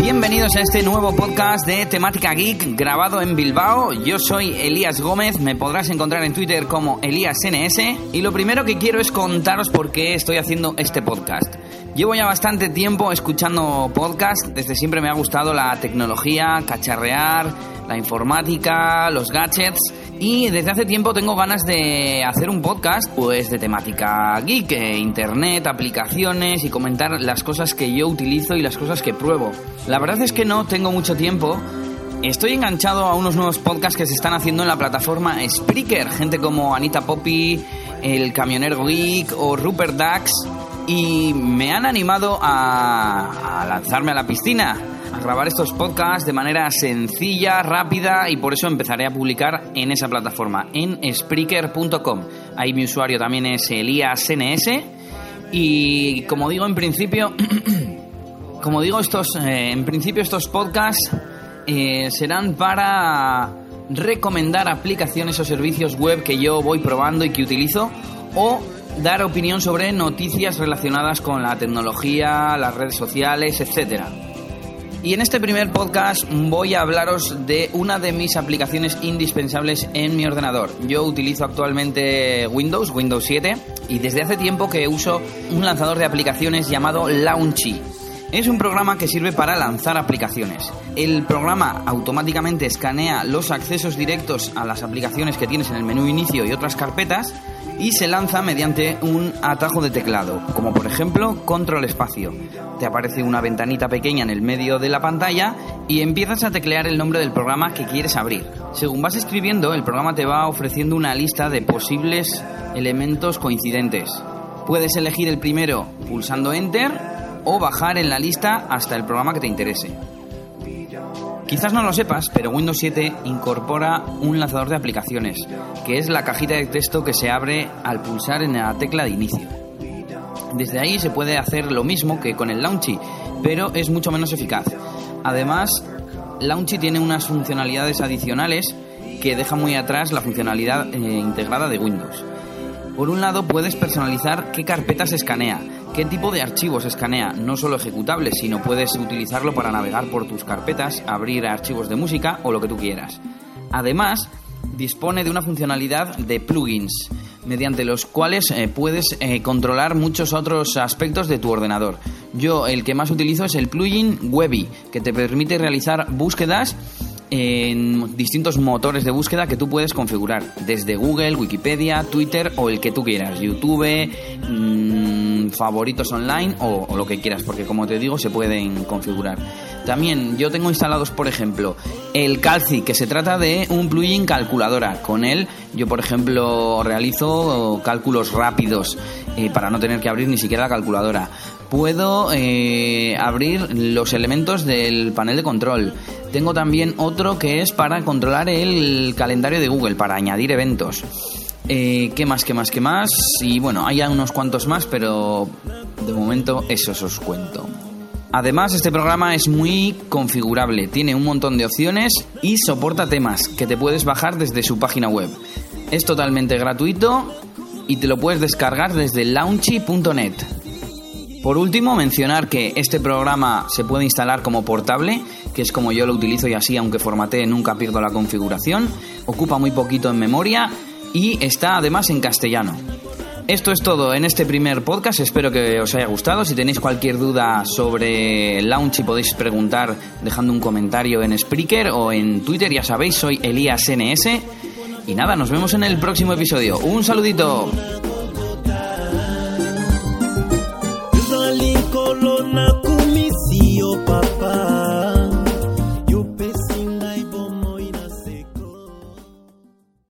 Bienvenidos a este nuevo podcast de temática geek grabado en Bilbao. Yo soy Elías Gómez, me podrás encontrar en Twitter como ElíasNS y lo primero que quiero es contaros por qué estoy haciendo este podcast. Llevo ya bastante tiempo escuchando podcast, desde siempre me ha gustado la tecnología, cacharrear, la informática, los gadgets y desde hace tiempo tengo ganas de hacer un podcast pues de temática geek, eh, internet, aplicaciones y comentar las cosas que yo utilizo y las cosas que pruebo. La verdad es que no tengo mucho tiempo. Estoy enganchado a unos nuevos podcasts que se están haciendo en la plataforma Spreaker, gente como Anita Poppy, el camionero geek o Rupert Dax y me han animado a, a lanzarme a la piscina a grabar estos podcasts de manera sencilla, rápida y por eso empezaré a publicar en esa plataforma, en Spreaker.com. Ahí mi usuario también es ElíasNS y como digo en principio, como digo estos, eh, en principio estos podcasts eh, serán para recomendar aplicaciones o servicios web que yo voy probando y que utilizo o dar opinión sobre noticias relacionadas con la tecnología, las redes sociales, etcétera. Y en este primer podcast voy a hablaros de una de mis aplicaciones indispensables en mi ordenador. Yo utilizo actualmente Windows, Windows 7, y desde hace tiempo que uso un lanzador de aplicaciones llamado Launchy. Es un programa que sirve para lanzar aplicaciones. El programa automáticamente escanea los accesos directos a las aplicaciones que tienes en el menú inicio y otras carpetas y se lanza mediante un atajo de teclado, como por ejemplo control espacio. Te aparece una ventanita pequeña en el medio de la pantalla y empiezas a teclear el nombre del programa que quieres abrir. Según vas escribiendo, el programa te va ofreciendo una lista de posibles elementos coincidentes. Puedes elegir el primero pulsando Enter o bajar en la lista hasta el programa que te interese. Quizás no lo sepas, pero Windows 7 incorpora un lanzador de aplicaciones, que es la cajita de texto que se abre al pulsar en la tecla de inicio. Desde ahí se puede hacer lo mismo que con el Launchy, pero es mucho menos eficaz. Además, Launchy tiene unas funcionalidades adicionales que deja muy atrás la funcionalidad eh, integrada de Windows. Por un lado, puedes personalizar qué carpetas escanea, qué tipo de archivos escanea, no solo ejecutables, sino puedes utilizarlo para navegar por tus carpetas, abrir archivos de música o lo que tú quieras. Además, dispone de una funcionalidad de plugins, mediante los cuales eh, puedes eh, controlar muchos otros aspectos de tu ordenador. Yo el que más utilizo es el plugin Webby, que te permite realizar búsquedas en distintos motores de búsqueda que tú puedes configurar, desde Google, Wikipedia, Twitter o el que tú quieras, YouTube, mmm, favoritos online o, lo que quieras, porque como te digo se pueden configurar. También yo tengo instalados, por ejemplo, el Calci, que se trata de un plugin calculadora. Con él yo, por ejemplo, realizo cálculos rápidos eh, para no tener que abrir ni siquiera la calculadora. Puedo eh, abrir los elementos del panel de control. Tengo también otro que es para controlar el calendario de Google, para añadir eventos. Eh, ¿Qué más, qué más, qué más? Y bueno, hay unos cuantos más, pero de momento esos os cuento. Además, este programa es muy configurable, tiene un montón de opciones y soporta temas que te puedes bajar desde su página web. Es totalmente gratuito y te lo puedes descargar desde launchy.net. Por último, mencionar que este programa se puede instalar como portable, que es como yo lo utilizo y así, aunque formatee, nunca pierdo la configuración, ocupa muy poquito en memoria y está además en castellano. Esto es todo en este primer podcast, espero que os haya gustado. Si tenéis cualquier duda sobre Launchy podéis preguntar dejando un comentario en Spreaker o en Twitter, ya sabéis, soy ElíasNS. Y nada, nos vemos en el próximo episodio. Un saludito.